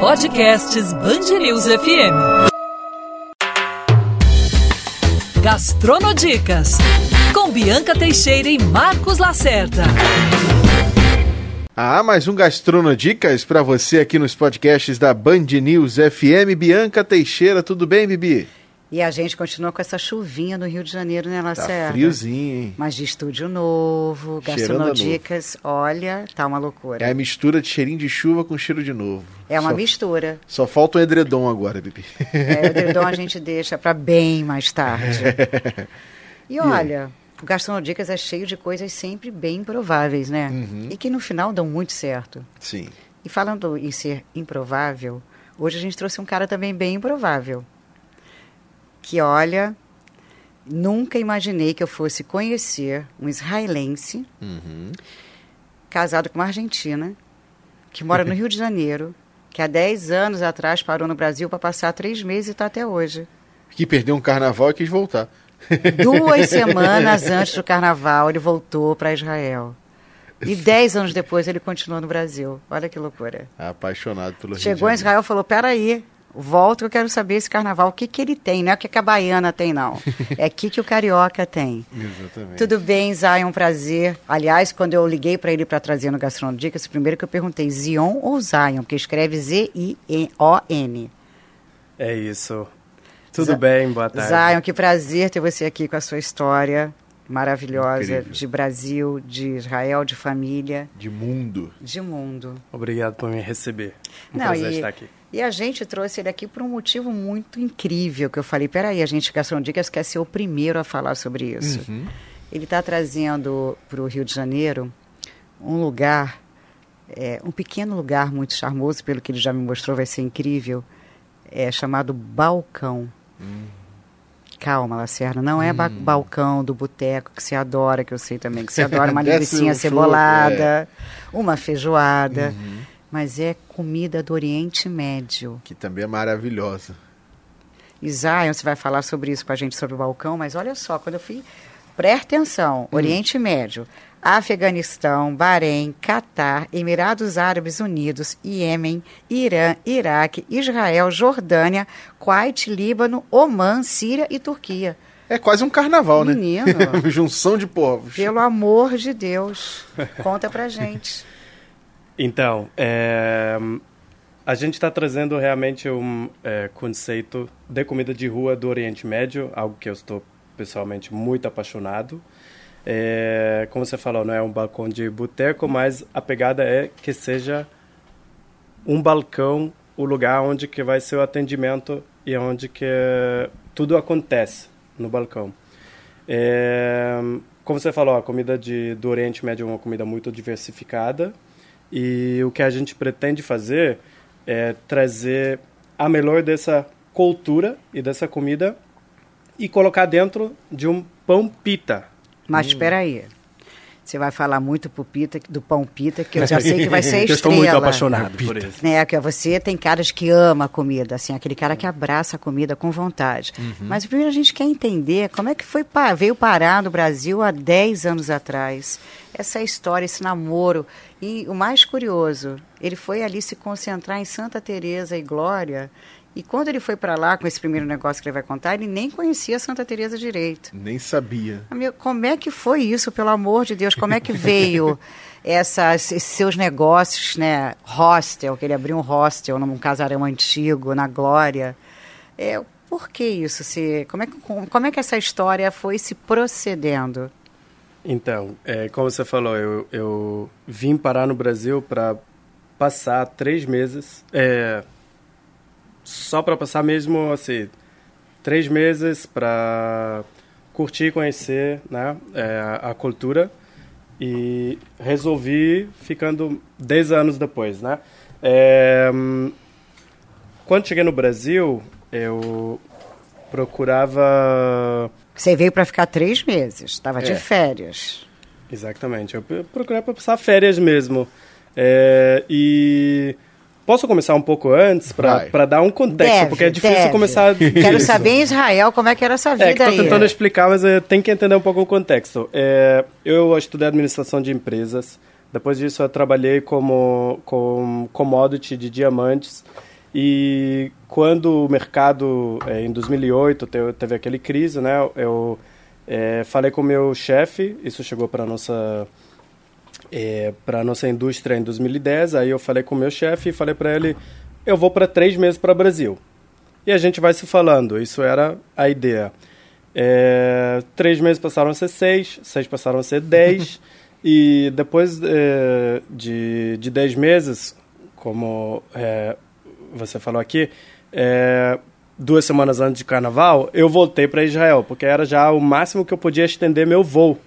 Podcasts Bangerils FM. Gastronodicas com Bianca Teixeira e Marcos Lacerda. Ah, mais um Gastronodicas para você aqui nos podcasts da Band News FM. Bianca Teixeira, tudo bem, Bibi? E a gente continua com essa chuvinha no Rio de Janeiro, né, Lacerda? Tá friozinho, hein? Mas de estúdio novo, gastronodicas, olha, tá uma loucura. É a mistura de cheirinho de chuva com cheiro de novo. É uma só, mistura. Só falta um edredom agora, Bibi. É, o edredom a gente deixa para bem mais tarde. E olha, o Gastronodicas é cheio de coisas sempre bem improváveis, né? Uhum. E que no final dão muito certo. Sim. E falando em ser improvável, hoje a gente trouxe um cara também bem improvável. Que olha, nunca imaginei que eu fosse conhecer um israelense Uhum. casado com uma argentina, que mora no Rio de Janeiro, que há 10 anos atrás parou no Brasil para passar três meses e está até hoje. Que perdeu um carnaval e quis voltar. Duas semanas antes do carnaval, ele voltou para Israel. E dez anos depois ele continuou no Brasil. Olha que loucura. Apaixonado pelo Rio Chegou de em Israel e falou: peraí, volto que eu quero saber esse carnaval. O que, que ele tem? Não é o que que a baiana tem, não. É o que, que o carioca tem. Exatamente. Tudo bem, Zion, um prazer. Aliás, quando eu liguei para ele para trazer no Gastronodicas, primeiro que eu perguntei, Zion ou Zion? Porque escreve Z-I-O-N. É isso. Tudo Z- bem, boa tarde. Zion, que prazer ter você aqui com a sua história maravilhosa Incrível. de Brasil, de Israel, de família, De mundo. de mundo. Obrigado por me receber. Um Não, prazer e- estar aqui. E a gente trouxe ele aqui por um motivo muito incrível, que eu falei, peraí, a gente, Gastronodicas, quer ser o primeiro a falar sobre isso. Uhum. Ele está trazendo para o Rio de Janeiro um lugar, é, um pequeno lugar muito charmoso, pelo que ele já me mostrou, vai ser incrível, é chamado Balcão. Calma, Lacerda, não é ba- balcão do boteco que você adora, que eu sei também, que você adora uma linguiça um show, cebolada, uma feijoada, mas é comida do Oriente Médio. Que também é maravilhosa. Zion, você vai falar sobre isso com a gente, sobre o balcão, mas olha só, quando eu fui. Presta atenção: Oriente Médio, Afeganistão, Bahrein, Catar, Emirados Árabes Unidos, Iêmen, Irã, Iraque, Israel, Jordânia, Kuwait, Líbano, Omã, Síria e Turquia. É quase um carnaval, né? Menino. Junção de povos. Pelo amor de Deus, conta pra gente. Então, é, a gente está trazendo realmente um é, conceito de comida de rua do Oriente Médio, algo que eu estou pessoalmente muito apaixonado. É, como você falou, não é um balcão de boteco, mas a pegada é que seja um balcão, o lugar onde que vai ser o atendimento e onde que tudo acontece no balcão. É, como você falou, a comida de, do Oriente Médio é uma comida muito diversificada e o que a gente pretende fazer é trazer a melhor dessa cultura e dessa comida e colocar dentro de um pão pita. Mas espera aí. Você vai falar muito pro pita, do pão pita, que eu já sei que vai ser a Eu estou estrela. muito apaixonado por isso. né, que você tem caras que ama a comida, assim, aquele cara que abraça a comida com vontade. Mas primeiro a gente quer entender como é que foi veio parar no Brasil há 10 anos atrás. Essa história, esse namoro. E o mais curioso, ele foi ali se concentrar em Santa Teresa e Glória. E quando ele foi para lá com esse primeiro negócio que ele vai contar, ele nem conhecia Santa Teresa direito. Nem sabia. Amigo, como é que foi isso, pelo amor de Deus? Como é que veio essas, esses seus negócios, né? Hostel, que ele abriu um hostel num casarão antigo, na Glória. É, por que isso? Se, como, é, que- como, como é que essa história foi se procedendo? Então, é, como você falou, eu, eu vim parar no Brasil para passar três meses, é, só para passar mesmo assim, três meses para curtir, conhecer, né, é, a cultura e resolvi ficando dez anos depois, né. É, quando cheguei no Brasil, eu procurava Você veio para ficar três meses, estava de É. férias. Exatamente. Eu pro- procurei para passar férias mesmo. É, e posso começar um pouco antes para dar um contexto, Deve, porque é difícil deve. começar. Quero disso. saber em Israel como é que era essa vida É, que aí. estou tentando explicar, mas é, tem que entender um pouco o contexto. É, eu estudei administração de empresas. Depois disso, eu trabalhei como com commodity de diamantes. E quando o mercado, é, em 2008, teve, teve aquele crise, né? Eu é, falei com o meu chefe, isso chegou para nossa é, para nossa indústria em 2010. Aí eu falei com o meu chefe e falei para ele, eu vou para três meses para o Brasil. E a gente vai se falando. Isso era a ideia. É, três meses passaram a ser seis, seis passaram a ser dez. e depois é, de, de dez meses, como é, você falou aqui, é, duas semanas antes de carnaval, eu voltei para Israel, porque era já o máximo que eu podia estender meu voo,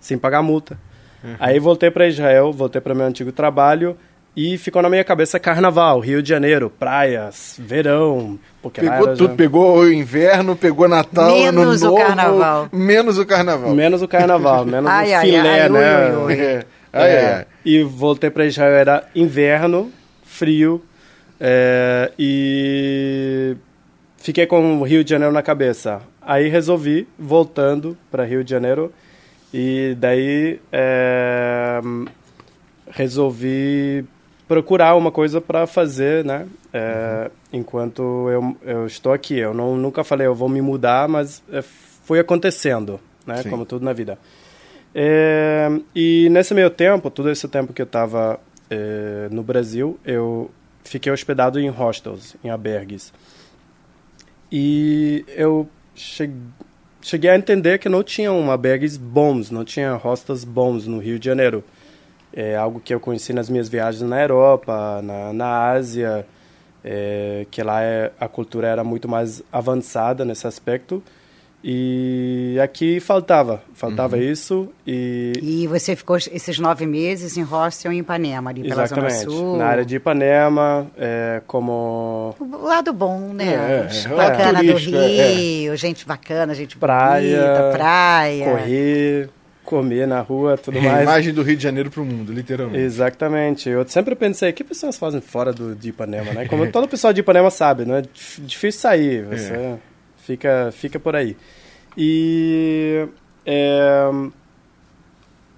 sem pagar multa. Uhum. Aí voltei para Israel, voltei para meu antigo trabalho e ficou na minha cabeça carnaval, Rio de Janeiro, praias, verão. Porque pegou tudo, já... pegou o inverno, pegou Natal, menos ano o carnaval. Menos o carnaval. Menos o carnaval, menos ai, o filé, ai, né? Ui, ui, ui. É, é. E voltei para Israel, era inverno, frio, é, e fiquei com o Rio de Janeiro na cabeça. Aí resolvi, voltando para Rio de Janeiro, e daí é, resolvi procurar uma coisa para fazer, né? É, uhum. Enquanto eu, eu estou aqui. Eu não, nunca falei, eu vou me mudar, mas é, foi acontecendo, né? Sim. Como tudo na vida. É, e nesse meio tempo, todo esse tempo que eu estava é, no Brasil, eu fiquei hospedado em hostels, em albergues. E eu cheguei, cheguei a entender que não tinha uma albergues bons, não tinha hostels bons no Rio de Janeiro. É algo que eu conheci nas minhas viagens na Europa, na, na Ásia, é, que lá é, a cultura era muito mais avançada nesse aspecto. E aqui faltava, faltava uhum. isso. E... e você ficou esses nove meses em hostel em Ipanema, ali pela Exatamente. Zona Sul? na área de Ipanema, é, como... O lado bom, né? É, é, bacana do Rio, gente bacana, gente praia, bonita, praia. Correr, comer na rua, tudo é, mais. imagem do Rio de Janeiro para o mundo, literalmente. Exatamente. Eu sempre pensei, que pessoas fazem fora do, de Ipanema, né? Como todo pessoal de Ipanema sabe, não é difícil sair, você... É fica, fica por aí. E é,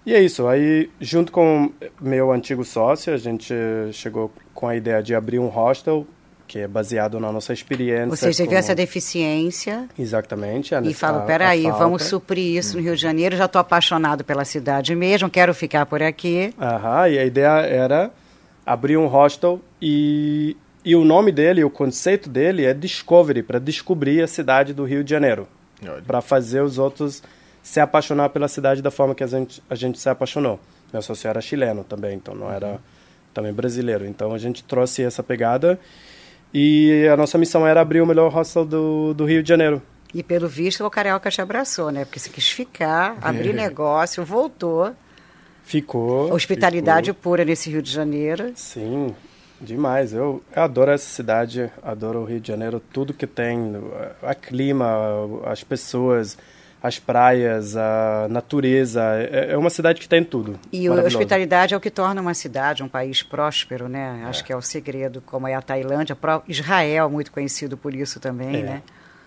e é isso. Aí, junto com meu antigo sócio, a gente chegou com a ideia de abrir um hostel que é baseado na nossa experiência. Vocês como... essa deficiência. Exatamente. e falam, peraí, vamos suprir isso no Rio de Janeiro, já estou apaixonado pela cidade mesmo, quero ficar por aqui. Aham, e a ideia era abrir um hostel e e o nome dele, o conceito dele é Discovery, para descobrir a cidade do Rio de Janeiro. Para fazer os outros se apaixonar pela cidade da forma que a gente, a gente se apaixonou. Meu sócio era chileno também, então não era também brasileiro. Então a gente trouxe essa pegada e a nossa missão era abrir o melhor hostel do, do Rio de Janeiro. E pelo visto o Carioca te abraçou, né? Porque você quis ficar, abrir é. negócio, voltou. Ficou. Hospitalidade ficou. pura nesse Rio de Janeiro. Sim. Demais, eu, eu, adoro essa cidade, adoro o Rio de Janeiro, tudo que tem, a clima, as pessoas, as praias, a natureza, é, é uma cidade que tem tudo. E a hospitalidade é o que torna uma cidade, um país próspero, né? É. Acho que é o segredo, como é a Tailândia, Israel muito conhecido por isso também, é. né?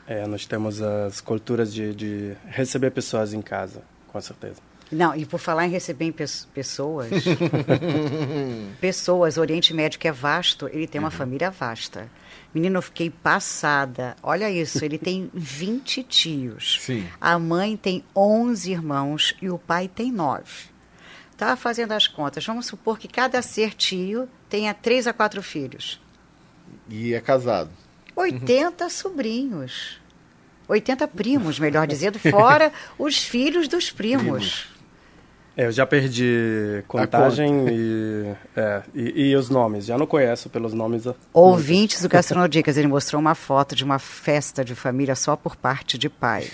É, nós temos as culturas de, de receber pessoas em casa, com certeza. Não, e por falar em receber em pessoas, pessoas, Oriente Médio que é vasto, ele tem uma uhum. família vasta. Menino, eu fiquei passada. Olha isso, ele tem 20 tios. Sim. A mãe tem 11 irmãos e o pai tem 9. Estava fazendo as contas. Vamos supor que cada ser tio tenha 3 a 4 filhos. E é casado. 80 uhum. sobrinhos. 80 primos, melhor dizendo, fora os filhos dos primos. primos. É, eu já perdi contagem e, é, e, e, os nomes. Já não conheço pelos nomes. Ouvintes do Gastronodicas, ele mostrou uma foto de uma festa de família só por parte de pai.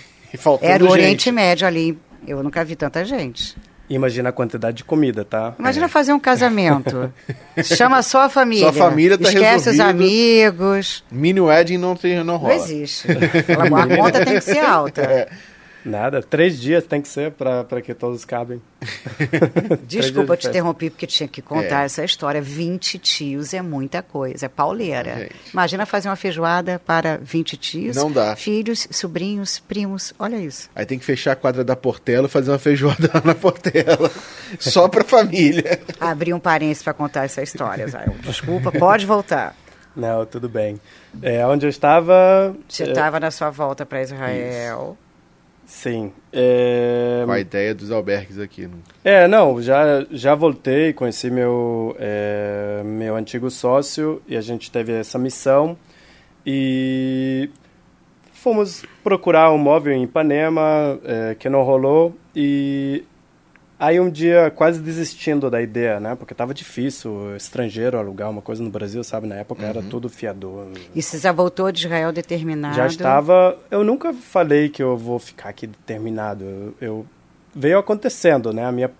Era o Oriente gente. Médio ali. Eu nunca vi tanta gente. Imagina a quantidade de comida, tá? Imagina é. fazer um casamento. Chama só a família. Só a família tá Esquece resolvido. os amigos. Mini wedding não, tem, não rola. Não existe. a conta tem que ser alta. É. Nada, três dias tem que ser para que todos cabem. Desculpa te interromper, porque tinha que contar é. essa história. 20 tios é muita coisa, é pauleira. Gente. Imagina fazer uma feijoada para 20 tios. Não dá. Filhos, sobrinhos, primos, olha isso. Aí tem que fechar a quadra da Portela e fazer uma feijoada na Portela. Só para família. Abrir um parênteses para contar essa história. Desculpa, pode voltar. Não, tudo bem. É, onde eu estava... Você estava é... na sua volta para Israel. Isso. Sim. É... Com a ideia dos albergues aqui. Né? É, não, já, já voltei, conheci meu, é, meu antigo sócio e a gente teve essa missão. E fomos procurar um móvel em Ipanema, é, que não rolou. E Aí um dia, quase desistindo da ideia, né? Porque tava difícil, estrangeiro alugar uma coisa no Brasil, sabe? Na época uhum. era tudo fiador. E você já voltou de Israel determinado? Já estava. Eu nunca falei que eu vou ficar aqui determinado. Eu, eu veio acontecendo, né? A minha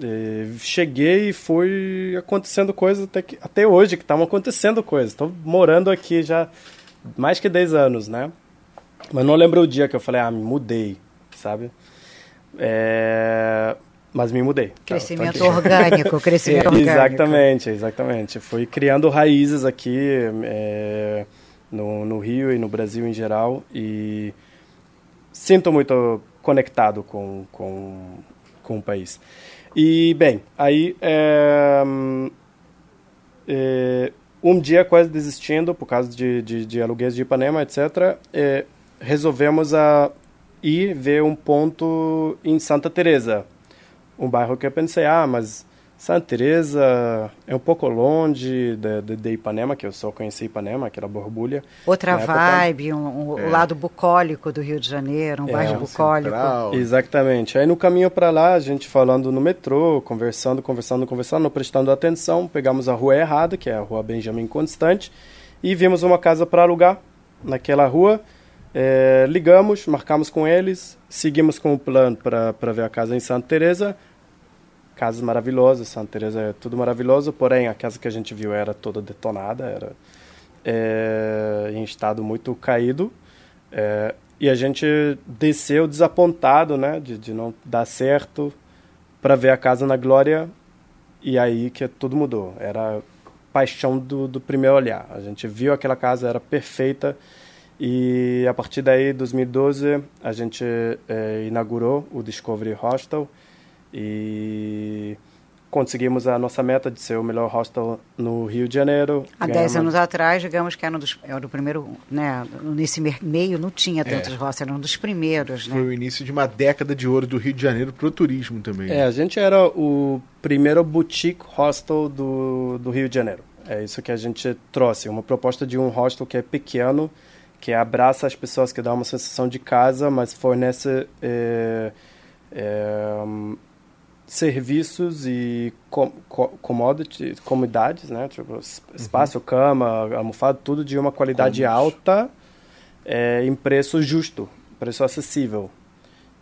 eh, cheguei e foi acontecendo coisas até, que, até hoje que estavam acontecendo coisas. Estou morando aqui já mais que 10 anos, né? Mas não lembro o dia que eu falei, ah, me mudei, sabe? É, mas me mudei. Crescimento tá, orgânico, crescimento orgânico. Exatamente, exatamente. Fui criando raízes aqui é, no, no Rio e no Brasil em geral e sinto muito conectado com, com, com o país. E, bem, aí é, é, um dia quase desistindo por causa de, de, de aluguéis de Ipanema, etc., é, resolvemos a e ver um ponto em Santa Teresa, um bairro que eu pensei, ah, mas Santa Teresa é um pouco longe de, de, de, Ipanema, que eu só conheci Ipanema, aquela borbulha. Outra vibe, época. um, um é. o lado bucólico do Rio de Janeiro, um é, bairro bucólico. Central. Exatamente. Aí no caminho para lá, a gente falando no metrô, conversando, conversando, conversando, não prestando atenção, pegamos a rua errada, que é a rua Benjamin Constante, e vimos uma casa para alugar naquela rua. É, ligamos, marcamos com eles, seguimos com o plano para ver a casa em Santa Teresa. Casas maravilhosas, Santa Teresa é tudo maravilhoso, porém a casa que a gente viu era toda detonada, era é, em estado muito caído. É, e a gente desceu desapontado, né, de, de não dar certo, para ver a casa na glória. E aí que tudo mudou. Era paixão do, do primeiro olhar. A gente viu aquela casa, era perfeita e a partir daí, 2012, a gente é, inaugurou o Discovery Hostel e conseguimos a nossa meta de ser o melhor hostel no Rio de Janeiro. Há 10 anos atrás, digamos que era, um dos, era o primeiro, né, nesse meio não tinha tantos é. hostels, era um dos primeiros. Né? Foi o início de uma década de ouro do Rio de Janeiro para o turismo também. É, a gente era o primeiro boutique hostel do, do Rio de Janeiro. É isso que a gente trouxe, uma proposta de um hostel que é pequeno, que abraça as pessoas, que dá uma sensação de casa, mas fornece é, é, serviços e com, commodity, comodidades, né? Tipo, espaço, uhum. cama, almofada, tudo de uma qualidade alta é, em preço justo, preço acessível.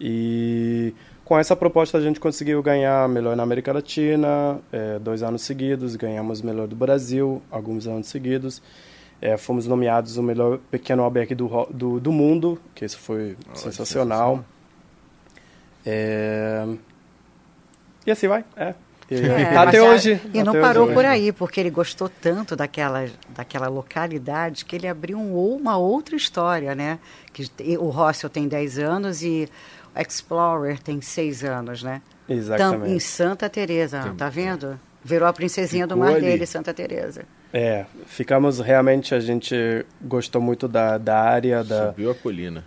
E com essa proposta a gente conseguiu ganhar melhor na América Latina, é, dois anos seguidos, ganhamos melhor do Brasil, alguns anos seguidos. É, fomos nomeados o melhor pequeno albergue do, do, do mundo, que isso foi oh, sensacional. É... E assim vai, é. É, tá até hoje. E não parou hoje. por aí, porque ele gostou tanto daquela, daquela localidade que ele abriu um, uma outra história, né? Que o Hostel tem 10 anos e o Explorer tem 6 anos, né? Exatamente. em Santa Teresa, tá vendo? Virou a princesinha Ficou do mar ali. dele, Santa Teresa. É, ficamos realmente, a gente gostou muito da, da área. Da, Subiu a colina.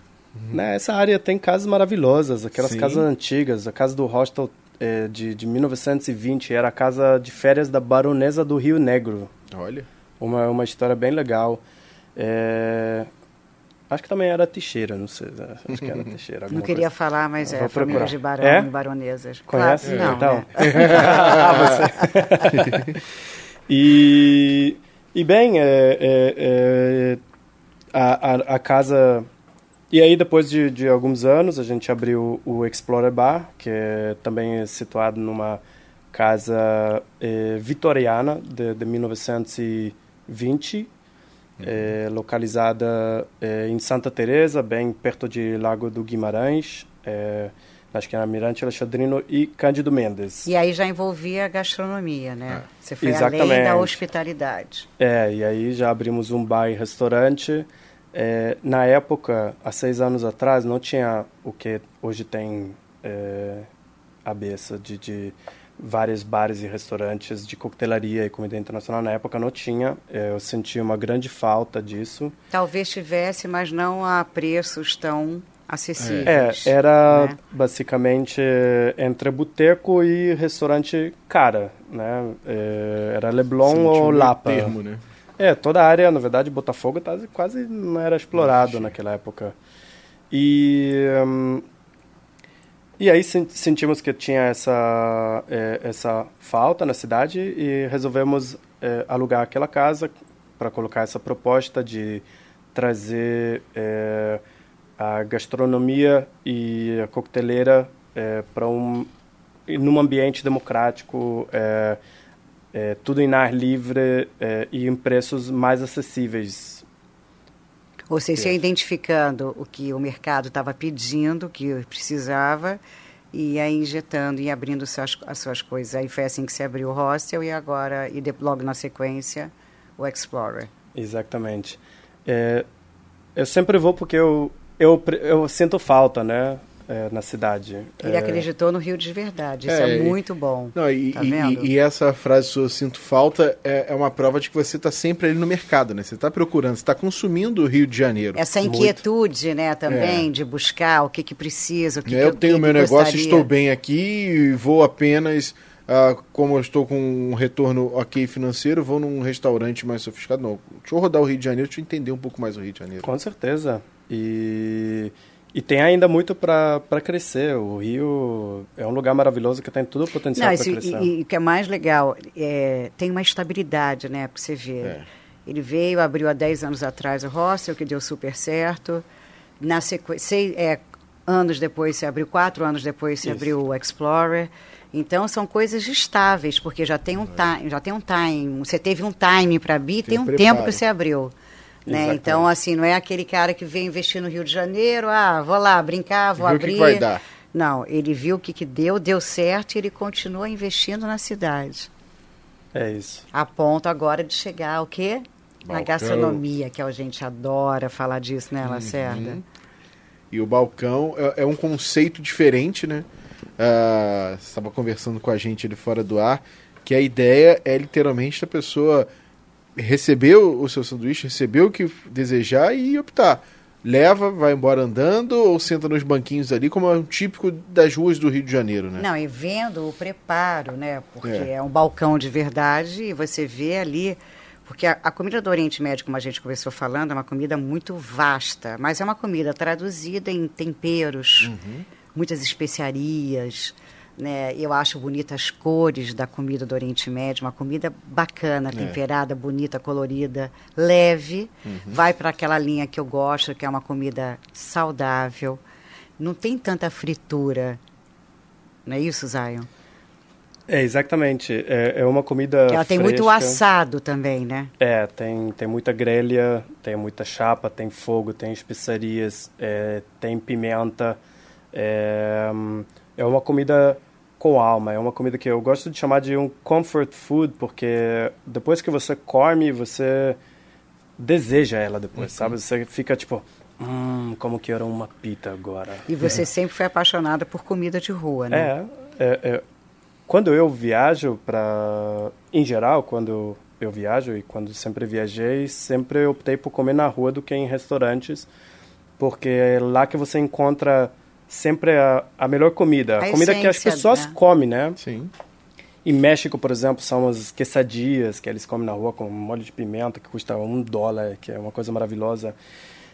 Né, essa área tem casas maravilhosas, aquelas Sim. casas antigas. A casa do hostel é, de, de 1920 era a casa de férias da baronesa do Rio Negro. Olha. Uma, uma história bem legal. É, Acho que também era Teixeira, não sei. Né? Acho que era Teixeira. Não queria coisa. falar, mas é família de barão é? baronesas. Conhece? Claro, não, então. Né? ah, você. E, e bem, é, é, é, a, a, a, casa... E aí, depois de, de alguns anos, a gente abriu o Explorer Bar, que é também situado numa casa é, vitoriana de, de 1920, é, localizada é, em Santa Teresa, bem perto de Lago do Guimarães, é, acho que era Mirante Alexandrino e Cândido Mendes. E aí já envolvia a gastronomia, né? É. Você foi Exatamente. além da hospitalidade. É, e aí já abrimos um bar e restaurante. É, na época, há seis anos atrás, não tinha o que hoje tem é, a beça de, de vários bares e restaurantes de coquetelaria e comida internacional na época não tinha. É, eu senti uma grande falta disso. Talvez tivesse, mas não a preços tão É, acessíveis. era né? basicamente entre boteco e restaurante cara, né? É, era Leblon tinha ou Lapa. termo, né? É, toda a área, na verdade, Botafogo quase não era explorado naquela época. E hum, e aí sen- sentimos que tinha essa eh, essa falta na cidade e resolvemos eh, alugar aquela casa para colocar essa proposta de trazer eh, a gastronomia e a coqueteleira para um num ambiente democrático eh, eh, tudo em ar livre eh, e em preços mais acessíveis Ou seja, você ia identificando o que o mercado estava pedindo, que precisava, e aí injetando e abrindo suas, as suas coisas. Aí foi assim que se abriu o hostel e agora, e de- logo na sequência, o Explorer. Exatamente. É, eu sempre vou porque eu, eu, eu sinto falta, né, é, na cidade. Ele É, acreditou no Rio de verdade. Isso É, é, muito bom. Não, e, Tá e- vendo? e essa frase sua, sinto falta, é, é uma prova de que você está sempre ali no mercado, né? Você está procurando, você está consumindo o Rio de Janeiro. Essa Muito. inquietude, né, também, É. de buscar o que, que precisa, o que, Né, que eu tenho que meu negócio, gostaria. estou bem aqui e vou apenas, ah, como eu estou com um retorno ok financeiro, vou num restaurante mais sofisticado. Não, deixa eu rodar o Rio de Janeiro, deixa eu entender um pouco mais o Rio de Janeiro. Com certeza. E, e tem ainda muito para crescer. O Rio é um lugar maravilhoso que tem todo o potencial para crescer. e, o que é mais legal, é, tem uma estabilidade, né? Porque você vê. É. Ele veio, abriu há 10 anos atrás o hostel, que deu super certo. Na sequência, é, anos depois se abriu, quatro anos depois se Isso. abriu o Explorer. Então são coisas estáveis, porque já tem um time, já tem um time. Você teve um time para abrir, Tem tem um preparo. tempo que você abriu. Né? Então, assim, não é aquele cara que vem investir no Rio de Janeiro, ah, vou lá brincar, vou Viu o que abrir. que vai dar. Não, ele viu o que, que deu, deu certo e ele continua investindo na cidade. É isso. A ponto agora de chegar ao quê? Na Balcão. gastronomia, que a gente adora falar disso, Uhum. né, Lacerda? E o balcão é, é um conceito diferente, né? Ah, você estava conversando com a gente ali fora do ar, que a ideia é literalmente a pessoa receber o, seu sanduíche, receber o que desejar e optar. Leva, vai embora andando ou senta nos banquinhos ali, como é um típico das ruas do Rio de Janeiro, né? Não, e vendo o preparo, né? Porque É. é. um balcão de verdade e você vê ali. Porque a, a comida do Oriente Médio, como a gente começou falando, é uma comida muito vasta, mas é uma comida traduzida em temperos, muitas especiarias. Né? Eu acho bonitas as cores da comida do Oriente Médio, uma comida bacana, temperada, bonita, colorida, leve. Vai para aquela linha que eu gosto, que é uma comida saudável. Não tem tanta fritura. Não é isso, Zion? É, exatamente. É, é uma comida Ela tem muito fresca. assado também, né? É, tem, tem muita grelha, tem muita chapa, tem fogo, tem especiarias, é, tem pimenta. É, é uma comida com alma, é uma comida que eu gosto de chamar de um comfort food, porque depois que você come, você deseja ela depois, sabe? Você fica tipo, hum, como que era uma pita agora. E você sempre foi apaixonada por comida de rua, né? É, é, é. quando eu viajo para, em geral, quando eu viajo e quando sempre viajei, sempre optei por comer na rua do que em restaurantes, porque é lá que você encontra sempre a, a melhor comida, a, A comida que as pessoas né? comem, né? Sim. Em México, por exemplo, são as quesadillas que eles comem na rua com molho de pimenta que custa um dólar, que é uma coisa maravilhosa.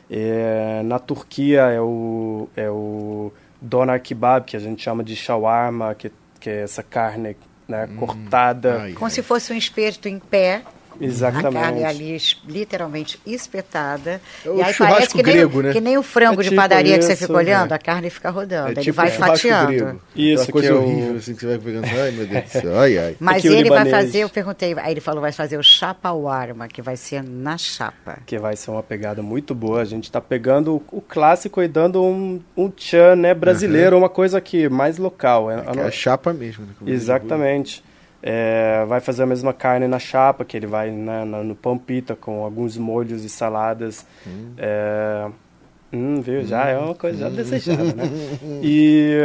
É, na Turquia é o, é o doner kebab, que a gente chama de shawarma, que, que é essa carne né, cortada. Ai, Como ai. se fosse um espeto em pé. Exatamente. A carne ali literalmente espetada. É o e aí churrasco parece que nem, grego, né? que nem o frango É de tipo padaria que você fica olhando, é. a carne fica rodando. É ele tipo vai um churrasco fatiando. grego. Isso Aquela coisa horrível, assim, que você vai pegando. Ai, meu Deus do céu. Ai, ai. Mas ele vai fazer, eu perguntei, aí ele falou, vai fazer o chapawarma, que vai ser na chapa. Que vai ser uma pegada muito boa. A gente está pegando o, clássico e dando um, um tchan né, brasileiro, uma coisa que mais local. É, Que é a chapa mesmo. Né? Exatamente. É, vai fazer a mesma carne na chapa, que ele vai né, na- no pão pita com alguns molhos e saladas. É, hum, viu? Já é uma coisa já desejada, né? E,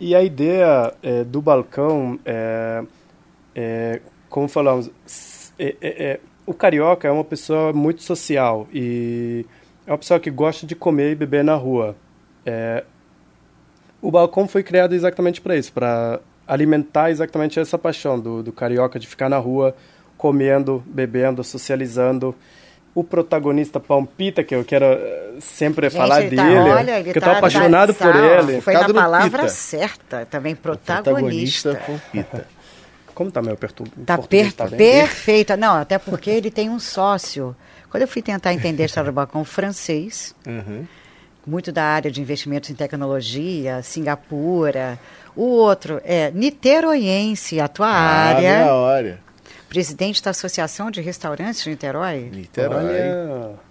E a ideia é, do balcão é, é, como falamos, é, o carioca é uma pessoa muito social e é uma pessoa que gosta de comer e beber na rua. O balcão foi criado exatamente para isso, para alimentar exatamente essa paixão do, do carioca de ficar na rua comendo, bebendo, socializando o protagonista Palmpita, que eu quero eh, sempre Gente, falar ele dele, tá, olha, ele que eu tá, tô apaixonado tá, por tá, ele. Foi na palavra Pita. certa, também protagonista. Palpita. Como tá meu pertu... Tá, per Tá perfeita. Não, até porque ele tem um sócio. Quando eu fui tentar entender a história do balcão francês, Uhum. Muito da área de investimentos em tecnologia, Singapura. O outro é niteroiense, a tua Ah, área, minha hora. presidente da Associação de Restaurantes de Niterói. Niterói. Olha,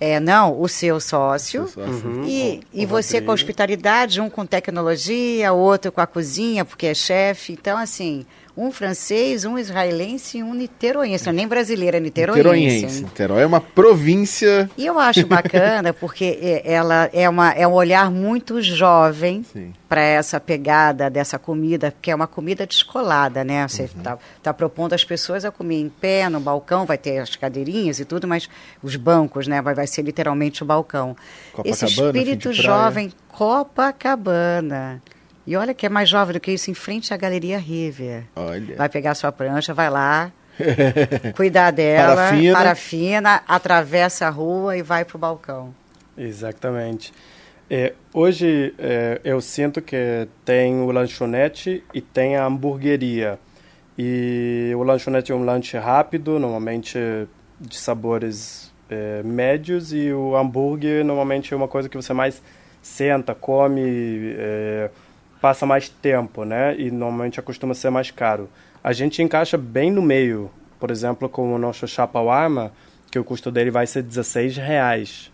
É, não, o seu sócio. Seu sócio. Uhum. E, O- e o você Rodrigo. com hospitalidade, um com tecnologia, outro com a cozinha, porque é chefe. Então, assim, um francês, um israelense e um niteroense. Não é nem brasileiro, é niteroense. Niteroiense. hein? Niterói é uma província. E eu acho bacana porque é- ela é, uma, é um olhar muito jovem para essa pegada dessa comida, que é uma comida descolada, né? Você está tá propondo as pessoas a comer em pé, no balcão, vai ter as cadeirinhas e tudo, mas os bancos, né? Vai, vai ser literalmente o balcão. Esse Copacabana, espírito de praia. jovem, Copacabana. E olha que é mais jovem do que isso, em frente à Galeria River. Olha. Vai pegar sua prancha, vai lá, cuidar dela, Parafina. parafina, atravessa a rua e vai pro balcão. exatamente. É, hoje é, eu sinto que tem o lanchonete e tem a hamburgueria. E o lanchonete é um lanche rápido, normalmente de sabores é, médios, e o hambúrguer normalmente é uma coisa que você mais senta, come, é, passa mais tempo, né? E normalmente costuma ser mais caro. A gente encaixa bem no meio, por exemplo, com o nosso chapauama, que o custo dele vai ser 16 reais.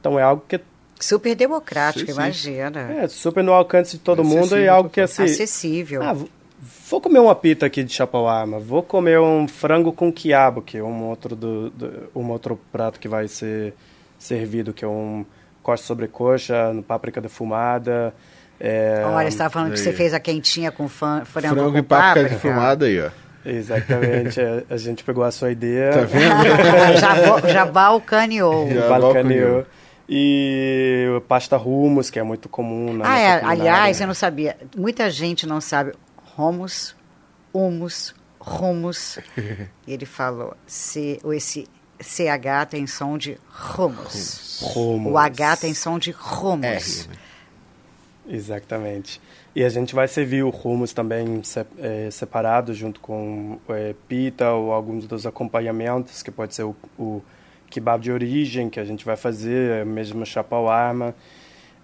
Então é algo que Super democrático, Sim, sim. imagina. é super no alcance de todo mundo e algo que assim. Acessível. Ah, vou- comer uma pita aqui de chapauama, vou comer um frango com quiabo, que é um outro, do, do- um outro prato que vai ser servido, que é um coxa sobre coxa, no páprica defumada. É, Olha, você estava falando que aí. você fez a quentinha com fã, frango, Frango com e páprica páprica. defumada aí, ó. Exatamente, a gente pegou a sua ideia. Tá vendo? já, balcaneou. Já. balcaneou. E pasta hummus, que é muito comum na Ah, nossa é, aliás, eu não sabia. Muita gente não sabe. Hummus, humus, rumos. E ele falou, C, ou esse CH tem som de rumos. O H tem som de rumos. Exatamente. E a gente vai servir o hummus também eh, separado, junto com eh, pita ou alguns dos acompanhamentos, que pode ser o, o kebab de origem, que a gente vai fazer, é mesmo chapauama.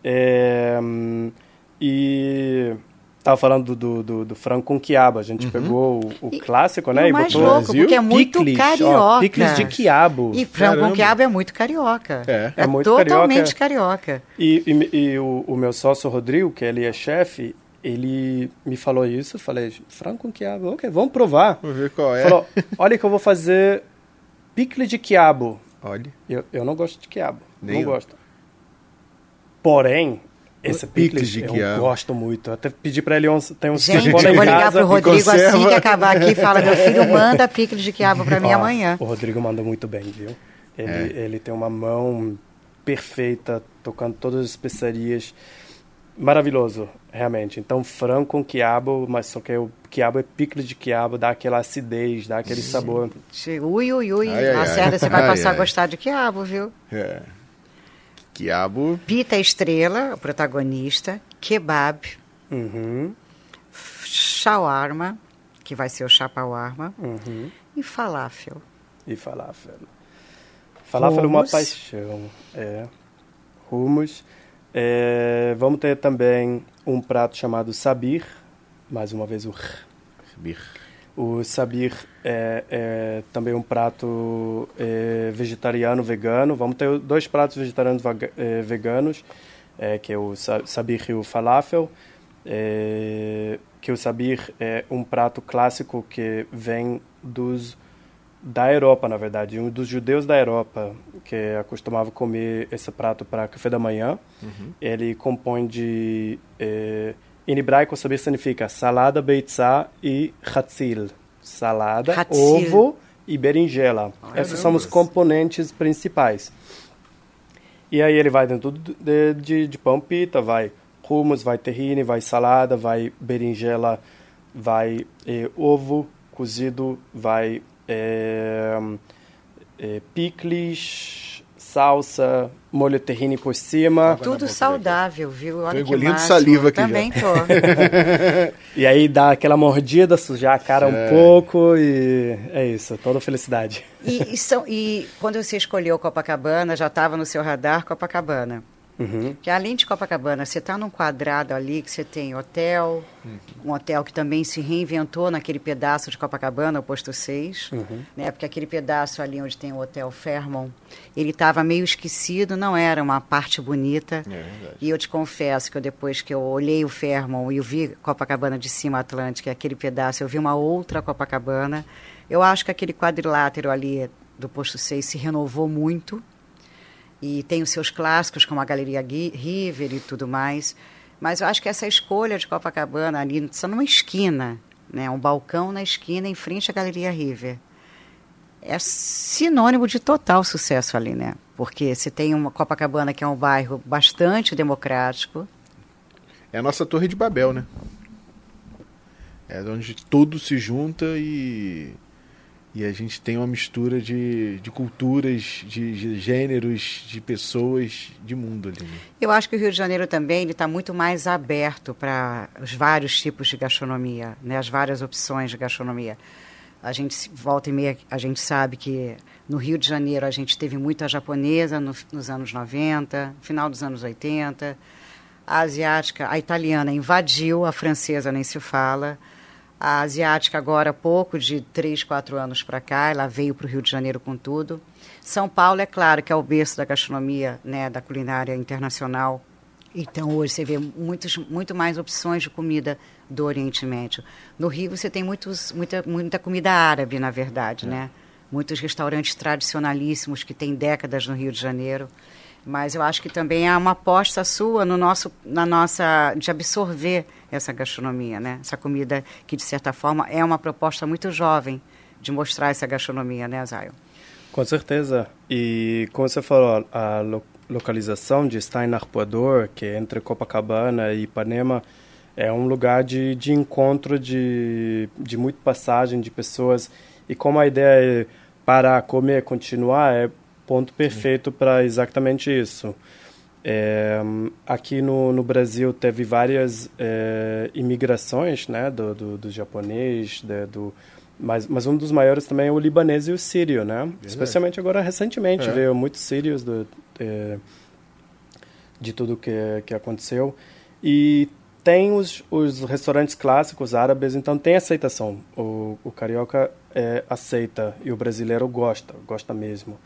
É, hum, e estava falando do, do, do frango com quiabo. A gente pegou o, o E- clássico, E né? o mais botou louco, Brasil, porque é muito picles, carioca. ó, picles de quiabo. E frango com Caramba. quiabo é muito carioca. É. É muito totalmente carioca. E, e- e o, o meu sócio Rodrigo, que ele é chefe, ele me falou isso. Eu falei, frango com quiabo, ok, vamos provar. Vamos ver qual é. Falou, olha que eu vou fazer picle de quiabo. Olha. Eu, eu não gosto de quiabo, Nem não eu. gosto. Porém, esse Picles picle de eu quiabo. gosto muito. Até pedi para ele uns, tem uns Gente, eu vou ligar casa. pro Rodrigo assim que acabar aqui e fala, meu filho, manda picles de quiabo pra mim amanhã. O Rodrigo manda muito bem, viu? Ele, É. ele tem uma mão perfeita, tocando todas as especiarias. Maravilhoso, realmente. Então, frango com quiabo, mas só que o quiabo é picle de quiabo, dá aquela acidez, dá aquele sabor. Ui, ui, ui. Ai, ai, ai. Lacerda, você vai Ai, passar ai. a gostar de quiabo, viu? É. Quiabo. Pita Estrela, o protagonista. Kebab. Uhum, Shawarma, que vai ser o chapauarma. uhum. E falafel. E falafel. Falafel é uma paixão. É. Hummus. É, vamos ter também um prato chamado sabir. Mais uma vez o r. Bir. O sabir é, é também um prato é, vegetariano vegano. Vamos ter dois pratos vegetarianos é, veganos, é, que é o sa- sabir e o falafel. É, que o sabir é um prato clássico que vem dos da Europa, na verdade, um dos judeus da Europa que acostumava comer esse prato para café da manhã. Ele compõe de é, em hebraico saber significa salada, beitzá e hatzil. Salada, Hatzil. ovo e berinjela. Esses são os componentes principais. E aí ele vai dentro de, de, de pão pita, vai hummus, vai tahine, vai salada, vai berinjela, vai eh, ovo cozido, vai eh, eh, picles, salsa, molho tahine por cima. Tudo saudável, viu? Olha que engolindo máximo. saliva aqui já. Também tô. E aí dá aquela mordida, sujar a cara um pouco e é isso, toda felicidade. E, e são, e quando você escolheu Copacabana, já estava no seu radar Copacabana. Uhum. Que além de Copacabana, você está num quadrado ali que você tem hotel, um hotel que também se reinventou naquele pedaço de Copacabana, o posto 6, né? Porque aquele pedaço ali onde tem o Hotel Fairmont, ele estava meio esquecido, não era uma parte bonita. É. E eu te confesso que eu, depois que eu olhei o Fairmont e vi Copacabana de cima Atlântica, aquele pedaço, eu vi uma outra Copacabana. Eu acho que aquele quadrilátero ali do posto 6 se renovou muito e tem os seus clássicos, como a Galeria River e tudo mais. Mas eu acho que essa escolha de Copacabana ali, só numa esquina, né, um balcão na esquina em frente à Galeria River, é sinônimo de total sucesso ali, né? Porque você tem uma Copacabana que é um bairro bastante democrático, É a nossa Torre de Babel, né? É onde tudo se junta e, e a gente tem uma mistura de, de culturas, de, de gêneros, de pessoas, de mundo ali. Né? Eu acho que o Rio de Janeiro também está muito mais aberto para os vários tipos de gastronomia, né, as várias opções de gastronomia. A gente volta e meia, a gente sabe que no Rio de Janeiro a gente teve muita japonesa no- nos anos 90, final dos anos 80. A asiática, a italiana invadiu, a francesa nem se fala. A asiática agora, há pouco de três, quatro anos para cá, ela veio para o Rio de Janeiro com tudo. São Paulo, é claro, que é o berço da gastronomia, né, da culinária internacional. Então, hoje você vê muitos, muito mais opções de comida do Oriente Médio. No Rio, você tem muitos, muita, muita comida árabe, na verdade, né? Muitos restaurantes tradicionalíssimos que têm décadas no Rio de Janeiro. Mas eu acho que também é uma aposta sua no nosso, na nossa, de absorver essa gastronomia, né? Essa comida que, de certa forma, é uma proposta muito jovem de mostrar essa gastronomia, né, Zayo? Com certeza. E como você falou, a lo- localização de estar em Arpoador, que é entre Copacabana e Ipanema, é um lugar de, de encontro de, de muita passagem de pessoas. E como a ideia é parar, comer, continuar, é ponto perfeito para exatamente isso. É, aqui no, no Brasil teve várias é, imigrações, né, do, do, do japonês, da- do, mas, mas um dos maiores também é o libanês e o sírio, né? Especialmente agora recentemente É. veio muitos sírios do, é, de tudo que que aconteceu e tem os, os restaurantes clássicos árabes, então tem aceitação. O, o carioca é, aceita e o brasileiro gosta, gosta mesmo.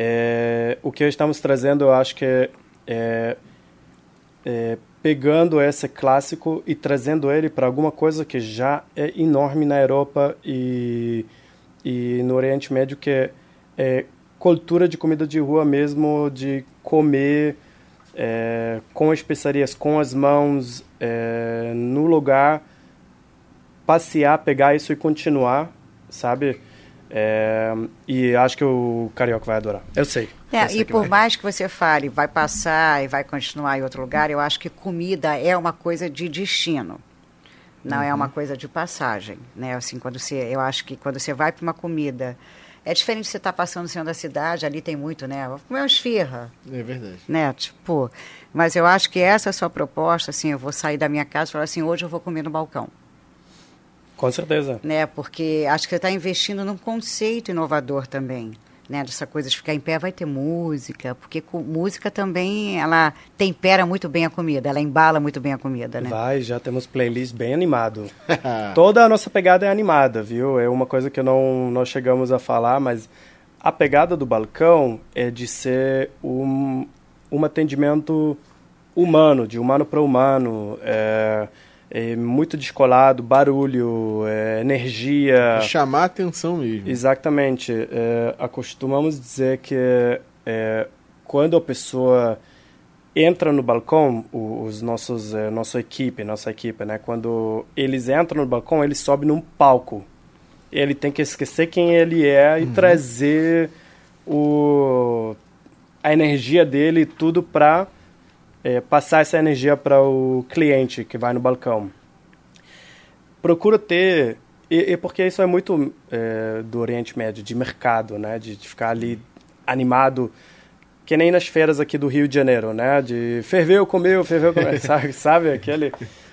É, o que estamos trazendo, eu acho que é, é, é pegando esse clássico e trazendo ele para alguma coisa que já é enorme na Europa e, e no Oriente Médio, que é, é cultura de comida de rua mesmo, de comer é, com especiarias, com as mãos, é, no lugar, passear, pegar isso e continuar, sabe? É, e acho que o carioca vai adorar. Eu sei. É, Eu sei e por vai. mais que você fale, vai passar e vai continuar em outro lugar, eu acho que comida é uma coisa de destino. Não é Uhum. uma coisa de passagem, né? Assim, quando você, eu acho que quando você vai para uma comida, é diferente de você estar passando no centro da cidade, ali tem muito, né? Vou comer uma esfirra, É verdade. né? Tipo, mas eu acho que essa é a sua proposta, assim, eu vou sair da minha casa e falar assim, hoje eu vou comer no balcão, Com certeza. né? Porque acho que você está investindo num conceito inovador também, né? Dessa coisa de ficar em pé vai ter música, porque com, música também ela tempera muito bem a comida, ela embala muito bem a comida, né? Vai, já temos playlist bem animado. Toda a nossa pegada é animada, viu? É uma coisa que não nós chegamos a falar, mas a pegada do balcão é de ser um, um atendimento humano, de humano para humano. É, é muito descolado, barulho, é, energia. Chamar atenção mesmo. Exatamente. É, acostumamos dizer que é, quando a pessoa entra no balcão, os nossos, eh, nossa equipe, nossa equipe, né? Quando eles entram no balcão, eles sobem num palco. Ele tem que esquecer quem ele é e uhum. trazer o, a energia dele tudo para é, passar essa energia para o cliente que vai no balcão. Procura ter e, e porque isso é muito é, do Oriente Médio, de mercado, né? De, de, ficar ali animado, que nem nas feiras aqui do Rio de Janeiro, né? De ferveu, comeu, ferveu, comeu, sabe, sabe? Aquele...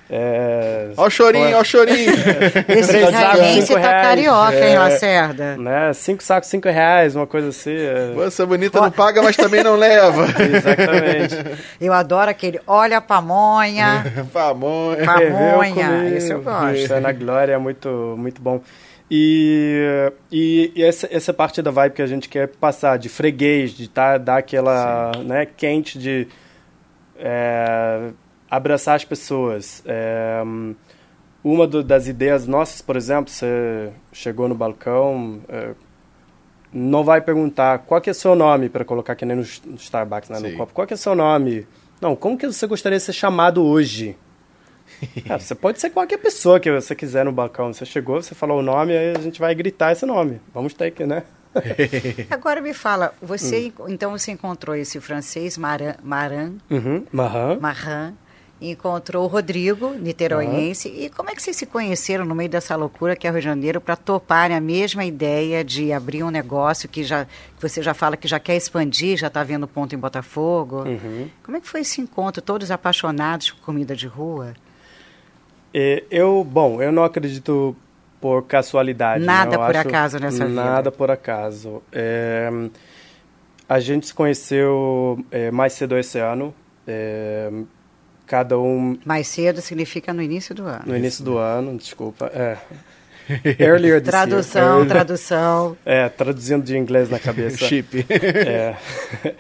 É... Ó o chorinho, ó o chorinho. Esse israelense tá carioca, é, hein, Lacerda? Né? Cinco sacos, cinco reais, uma coisa assim. É... Pô, essa bonita não paga, mas também não leva. Exatamente. Eu adoro aquele olha a pamonha. pamonha. Pamonha, esse eu gosto. Isso é na glória, é muito, muito bom. E, e, e, essa, essa parte da vibe que a gente quer passar, de freguês, de tá, dar aquela né, quente de... É, abraçar as pessoas. É, uma do, das ideias nossas, por exemplo, você chegou no balcão, é, não vai perguntar qual que é o seu nome para colocar que nem no, no Starbucks, né, no copo. Qual que é o seu nome? Não, como que você gostaria de ser chamado hoje? é, você pode ser qualquer pessoa que você quiser no balcão. Você chegou, você falou o nome, aí a gente vai gritar esse nome. Vamos ter que, né? Agora me fala, você hum. então você encontrou esse francês Maran, Maran, uhum. Maran, Maran encontrou o Rodrigo, niteroiense. Uhum. E como é que vocês se conheceram no meio dessa loucura que é o Rio de Janeiro para toparem a mesma ideia de abrir um negócio que já que você já fala que já quer expandir, já está vendo ponto em Botafogo? Uhum. Como é que foi esse encontro? Todos apaixonados por comida de rua? É, eu, bom, eu não acredito por casualidade. Né? Nada por acaso nessa nada vida. Nada por acaso. É, a gente se conheceu é, mais cedo esse ano. É, cada um... Mais cedo significa no início do ano. No início do ano, desculpa. É. Earlier this tradução, year. tradução. É, traduzindo de inglês na cabeça. Chip. É.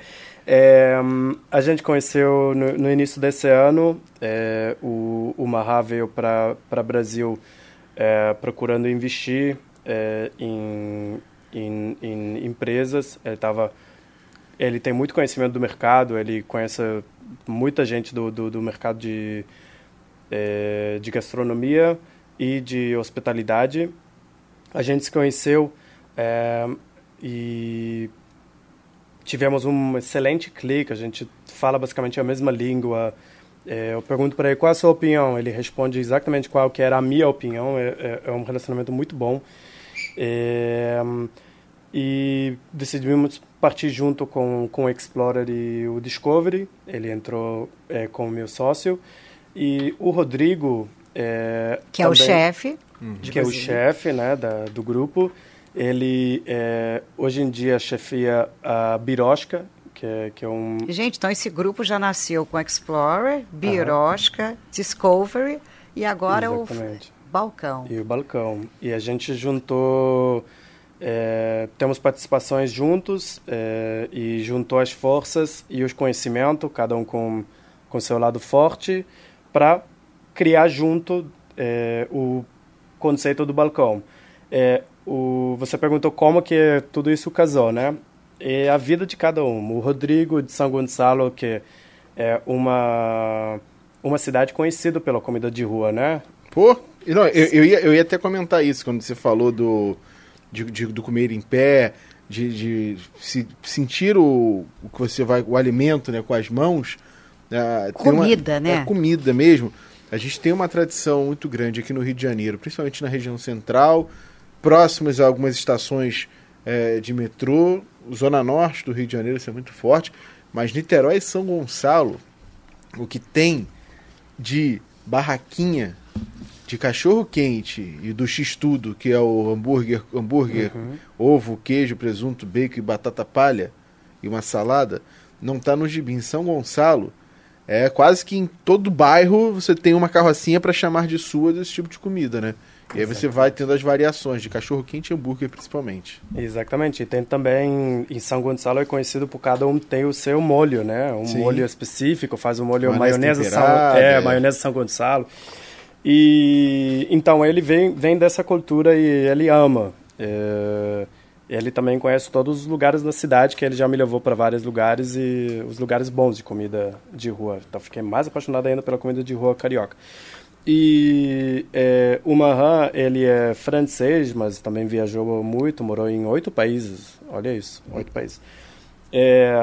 É, a gente conheceu no, no início desse ano. É, o, o Mahá veio para o Brasil é, procurando investir é, em, em, em, empresas. Ele, tava, ele tem muito conhecimento do mercado, ele conhece muita gente do, do, do mercado de, é, de gastronomia e de hospitalidade. A gente se conheceu é, e tivemos um excelente clique. A gente fala basicamente a mesma língua. É, eu pergunto para ele qual é a sua opinião. Ele responde exatamente qual que era a minha opinião. É, é, é um relacionamento muito bom. É, e decidimos parti junto com, com o Explorer e o Discovery. Ele entrou é, como meu sócio. E o Rodrigo... É, que é o chefe. Uhum. Que é o chefe né, da, do grupo. Ele, é, hoje em dia, chefia a Birosca, que é, que é um... Gente, então esse grupo já nasceu com Explorer, Birosca, uhum. Discovery e agora Exatamente. o Balcão. E o Balcão. E a gente juntou é, temos participações juntos é, e juntou as forças e os conhecimentos, cada um com com seu lado forte, para criar junto é, o conceito do balcão. É, o, você perguntou como que tudo isso casou, né? É a vida de cada um. O Rodrigo de São Gonçalo, que é uma uma cidade conhecida pela comida de rua, né? Pô, não, eu, eu, ia, eu ia até comentar isso quando você falou do de, de, do comer em pé, de, de se, sentir o, o que você vai, o alimento né, com as mãos. É, comida, uma, né? É, comida mesmo. A gente tem uma tradição muito grande aqui no Rio de Janeiro, principalmente na região central, próximas a algumas estações é, de metrô, zona norte do Rio de Janeiro, isso é muito forte, mas Niterói e São Gonçalo, o que tem de barraquinha de cachorro quente e do x-tudo, que é o hambúrguer, hambúrguer uhum. ovo, queijo, presunto, bacon e batata palha e uma salada, não está no gibi. Em São Gonçalo, é quase que em todo bairro você tem uma carrocinha para chamar de sua desse tipo de comida, né? E aí você vai tendo as variações de cachorro quente e hambúrguer principalmente. Exatamente. E tem também em São Gonçalo é conhecido por cada um tem o seu molho, né? Um Sim. molho específico, faz o molho maionese, maionese São, é, é, maionese São Gonçalo. E então ele vem, vem dessa cultura e ele ama. É, Ele também conhece todos os lugares da cidade, que ele já me levou para vários lugares e os lugares bons de comida de rua. Então fiquei mais apaixonado ainda pela comida de rua carioca. E é, o Mahan, ele é francês, mas também viajou muito, morou em oito países. Olha isso, oito países. É,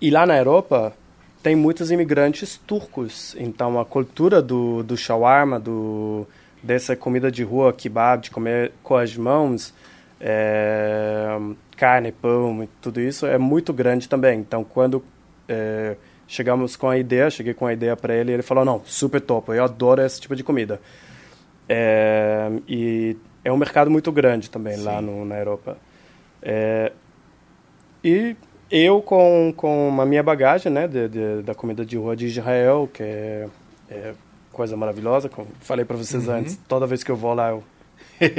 e lá na Europa tem muitos imigrantes turcos, então a cultura do, do shawarma, do, dessa comida de rua, kebab, de comer com as mãos, é, carne, pão, tudo isso é muito grande também. Então, quando é, chegamos com a ideia, cheguei com a ideia para ele, ele falou: não, super top, eu adoro esse tipo de comida. É, e é um mercado muito grande também Sim. lá no, na Europa. É, e eu com, com a minha bagagem né, de, de, da comida de rua de Israel, que é, é coisa maravilhosa, como falei para vocês uhum. antes, toda vez que eu vou lá eu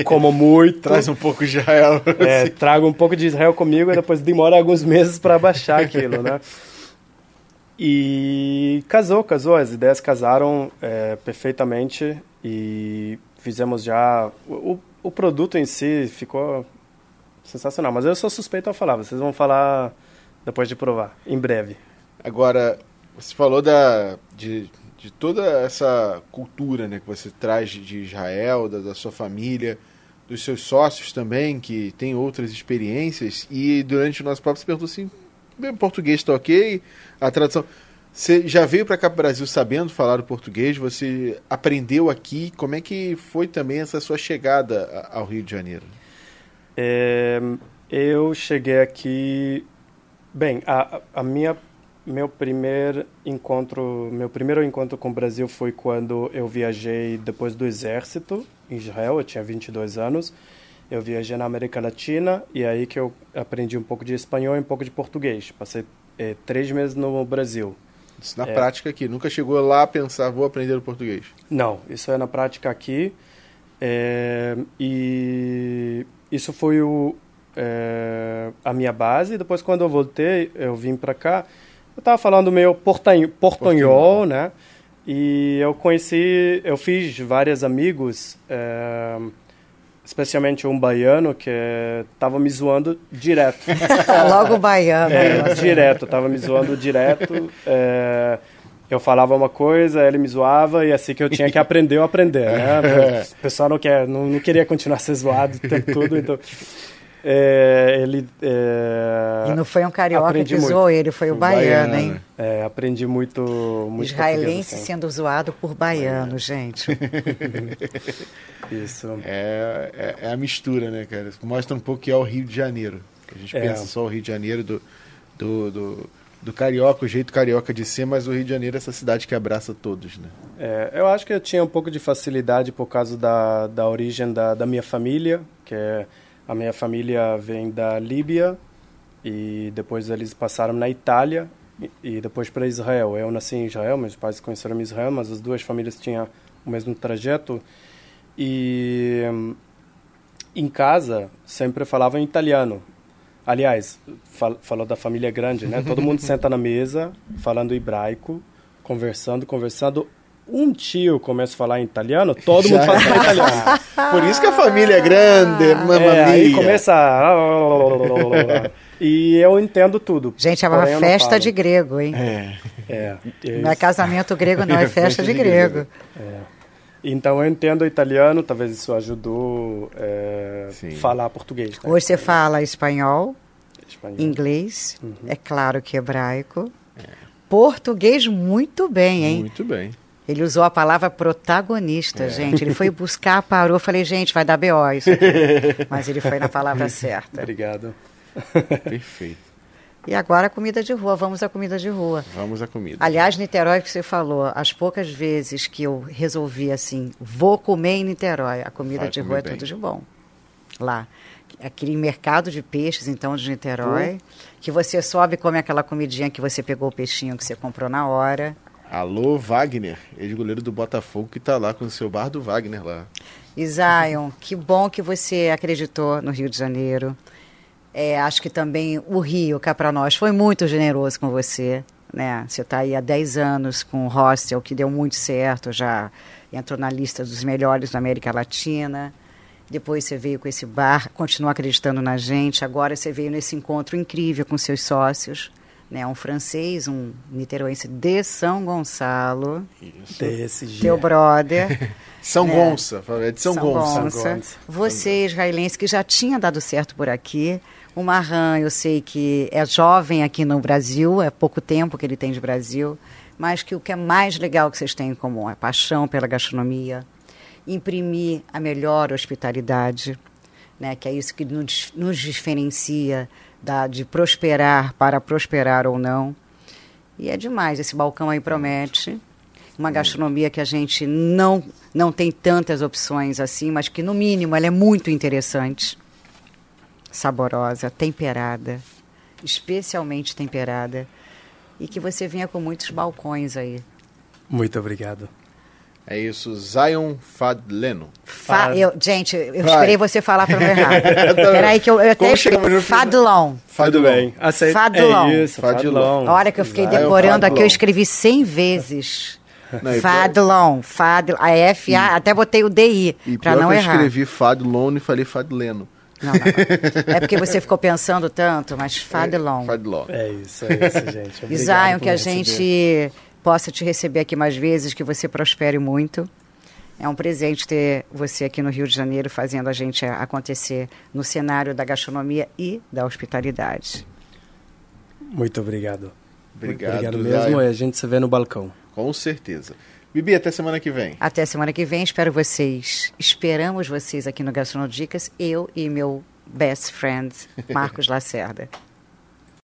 como muito. Traz um pouco de Israel. É, trago um pouco de Israel comigo e depois demora alguns meses para baixar aquilo, né? E casou, casou, as ideias casaram é, perfeitamente e fizemos já. O, o produto em si ficou sensacional, mas eu sou suspeito a falar, vocês vão falar depois de provar, em breve. Agora, você falou da, de de toda essa cultura né, que você traz de Israel, da, da sua família, dos seus sócios também, que têm outras experiências. E durante o nosso papo você perguntou assim: bem, português está ok, a tradução. Você já veio para cá para o Brasil sabendo falar o português? Você aprendeu aqui? Como é que foi também essa sua chegada ao Rio de Janeiro? É, eu cheguei aqui. Bem, a, a minha meu primeiro encontro, meu primeiro encontro com o Brasil foi quando eu viajei depois do exército em Israel, eu tinha 22 anos. Eu viajei na América Latina e é aí que eu aprendi um pouco de espanhol e um pouco de português. Passei é, três meses no Brasil. Isso na é, prática aqui, nunca chegou lá a pensar, vou aprender o português? Não, isso é na prática aqui. É, e isso foi o, é, a minha base. Depois, quando eu voltei, eu vim para cá eu estava falando meio portanho, portanhol, né? E eu conheci, eu fiz vários amigos, é, especialmente um baiano que estava me zoando direto. Logo baiano. É, né? direto, estava me zoando direto. É, eu falava uma coisa, ele me zoava e assim que eu tinha que aprender, eu aprender, né? O pessoal não, quer, não, não queria continuar ser zoado o tempo todo, então... É, ele. É, e não foi um carioca que zoou ele, foi o baiano, baiano, hein? É, aprendi muito. muito Israelense assim. sendo zoado por baiano, gente. Isso. É, é, é, a mistura, né, cara? Mostra um pouco que é o Rio de Janeiro. A gente é. pensa só o Rio de Janeiro do, do, do, do, carioca, o jeito carioca de ser, mas o Rio de Janeiro é essa cidade que abraça todos, né? É, eu acho que eu tinha um pouco de facilidade por causa da, da origem da, da minha família, que é a minha família vem da Líbia e depois eles passaram na Itália e, depois para Israel. Eu nasci em Israel, meus pais conheceram em Israel, mas as duas famílias tinham o mesmo trajeto. E em casa sempre falavam italiano. Aliás, fal falou da família grande, né? Todo mundo senta na mesa falando hebraico, conversando, conversando um tio começa a falar em italiano, todo mundo fala italiano. Por isso que a família é grande, mamma é, Aí começa... e eu entendo tudo. Gente, é uma festa de grego, hein? É. é. Não é casamento grego, não, é festa de, de grego. grego. É. Então eu entendo italiano, talvez isso ajudou é, falar português. Né? Hoje você fala espanhol, espanhol. inglês, uhum. é claro que hebraico. É. Português muito bem, hein? Muito bem. Ele usou a palavra protagonista, é. gente. Ele foi buscar, parou, falei, gente, vai dar BO isso aqui. Mas ele foi na palavra certa. Obrigado. Perfeito. E agora a comida de rua, vamos à comida de rua. Vamos à comida. Aliás, Niterói, que você falou, as poucas vezes que eu resolvi assim, vou comer em Niterói, a comida Vai de rua é tudo de bom. Lá. Aquele mercado de peixes, então, de Niterói, que você sobe e come aquela comidinha que você pegou o peixinho que você comprou na hora. Alô, Wagner, ex-goleiro do Botafogo, que está lá com o seu bar do Wagner lá. Zion, que bom que você acreditou no Rio de Janeiro. É, acho que também o Rio, cá para nós, foi muito generoso com você. Né? Você está aí há 10 anos com o hostel, que deu muito certo, já entrou na lista dos melhores da América Latina. Depois você veio com esse bar, continua acreditando na gente. Agora você veio nesse encontro incrível com seus sócios. Né, um francês, um niteroense de São Gonçalo. Isso. Desse Teu brother. São É. Gonça, é de São, Gonça. Gonça. Gonça. Você, israelense, que já tinha dado certo por aqui. O Marran, eu sei que é jovem aqui no Brasil, é pouco tempo que ele tem de Brasil, mas que o que é mais legal que vocês têm em comum é paixão pela gastronomia, imprimir a melhor hospitalidade, né, que é isso que nos, nos diferencia da, de prosperar para prosperar ou não. E é demais, esse balcão aí promete uma gastronomia que a gente não não tem tantas opções assim, mas que no mínimo ela é muito interessante, saborosa, temperada, especialmente temperada, e que você venha com muitos balcões aí. Muito obrigado. É isso, Zion Fadleno. Fa Fad- eu, gente, eu Vai. esperei você falar para não errar. Peraí que eu, eu até escrevi? Fadlon. Bem. Aceito. Fadlon. É isso, Fadlon. Fadlon. A hora que eu fiquei Zion decorando aqui, Fadlon. eu escrevi 100 vezes. Não, Fadlon, Fadlon, a F, A, até botei o DI, para não eu errar. escrevi Fadlon e falei Fadleno. Não, não, não. É porque você ficou pensando tanto, mas Fadlon. Fadlon. É isso, é isso, gente. E Obrigado Zion, que a gente possa te receber aqui mais vezes, que você prospere muito. É um presente ter você aqui no Rio de Janeiro fazendo a gente acontecer no cenário da gastronomia e da hospitalidade. Muito obrigado. Obrigado, Obrigado mesmo. E a gente se vê no balcão. Com certeza. Bibi, até semana que vem. Até semana que vem, espero vocês. Esperamos vocês aqui no Gastronodicas, eu e meu best friend, Marcos Lacerda.